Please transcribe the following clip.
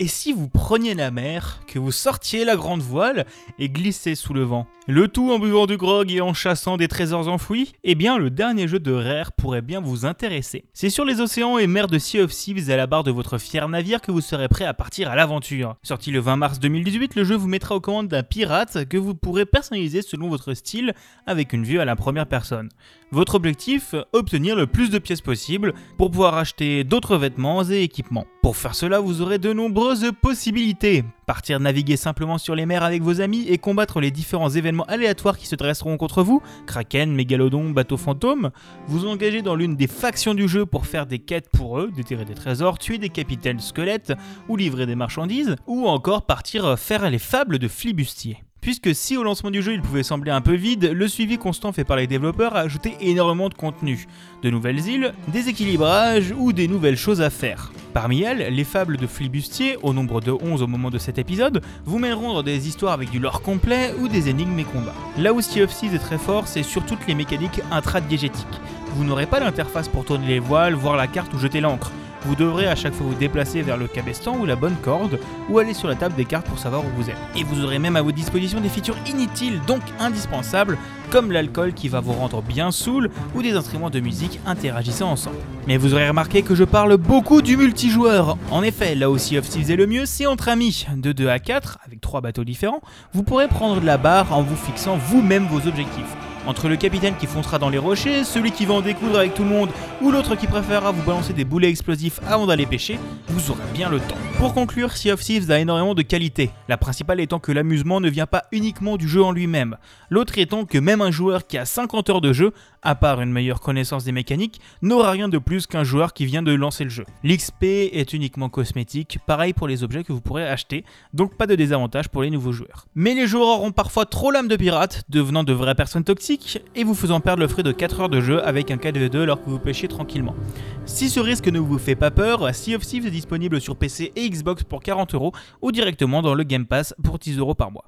Et si vous preniez la mer, que vous sortiez la grande voile et glissez sous le vent Le tout en buvant du grog et en chassant des trésors enfouis Eh bien, le dernier jeu de Rare pourrait bien vous intéresser. C'est sur les océans et mers de Sea of Thieves à la barre de votre fier navire que vous serez prêt à partir à l'aventure. Sorti le 20 mars 2018, le jeu vous mettra aux commandes d'un pirate que vous pourrez personnaliser selon votre style avec une vue à la première personne. Votre objectif Obtenir le plus de pièces possible pour pouvoir acheter d'autres vêtements et équipements. Pour faire cela, vous aurez de possibilités. Partir naviguer simplement sur les mers avec vos amis et combattre les différents événements aléatoires qui se dresseront contre vous, Kraken, Mégalodon, bateau fantôme, vous engager dans l'une des factions du jeu pour faire des quêtes pour eux, déterrer des trésors, tuer des capitaines squelettes ou livrer des marchandises, ou encore partir faire les fables de flibustier. Puisque si au lancement du jeu il pouvait sembler un peu vide, le suivi constant fait par les développeurs a ajouté énormément de contenu. De nouvelles îles, des équilibrages ou des nouvelles choses à faire. Parmi elles, les fables de Flibustier, au nombre de 11 au moment de cet épisode, vous mèneront dans des histoires avec du lore complet ou des énigmes et combats. Là où Sea of Thieves est très fort, c'est sur toutes les mécaniques intradiégétiques. Vous n'aurez pas d'interface pour tourner les voiles, voir la carte ou jeter l'encre. Vous devrez à chaque fois vous déplacer vers le cabestan ou la bonne corde, ou aller sur la table des cartes pour savoir où vous êtes. Et vous aurez même à votre disposition des features inutiles, donc indispensables, comme l'alcool qui va vous rendre bien saoul, ou des instruments de musique interagissant ensemble. Mais vous aurez remarqué que je parle beaucoup du multijoueur. En effet, là aussi of Thieves est le mieux, c'est entre amis. De 2 à 4, avec 3 bateaux différents, vous pourrez prendre de la barre en vous fixant vous-même vos objectifs. Entre le capitaine qui foncera dans les rochers, celui qui va en découdre avec tout le monde, ou l'autre qui préférera vous balancer des boulets explosifs avant d'aller pêcher, vous aurez bien le temps. Pour conclure, Sea of Thieves a énormément de qualités, la principale étant que l'amusement ne vient pas uniquement du jeu en lui-même, l'autre étant que même un joueur qui a 50 heures de jeu, à part une meilleure connaissance des mécaniques, n'aura rien de plus qu'un joueur qui vient de lancer le jeu. L'XP est uniquement cosmétique, pareil pour les objets que vous pourrez acheter, donc pas de désavantage pour les nouveaux joueurs. Mais les joueurs auront parfois trop l'âme de pirate, devenant de vraies personnes et vous faisant perdre le fruit de 4 heures de jeu avec un 4v2 alors que vous pêchez tranquillement. Si ce risque ne vous fait pas peur, Sea of Thieves est disponible sur PC et Xbox pour 40 euros ou directement dans le Game Pass pour 10 euros par mois.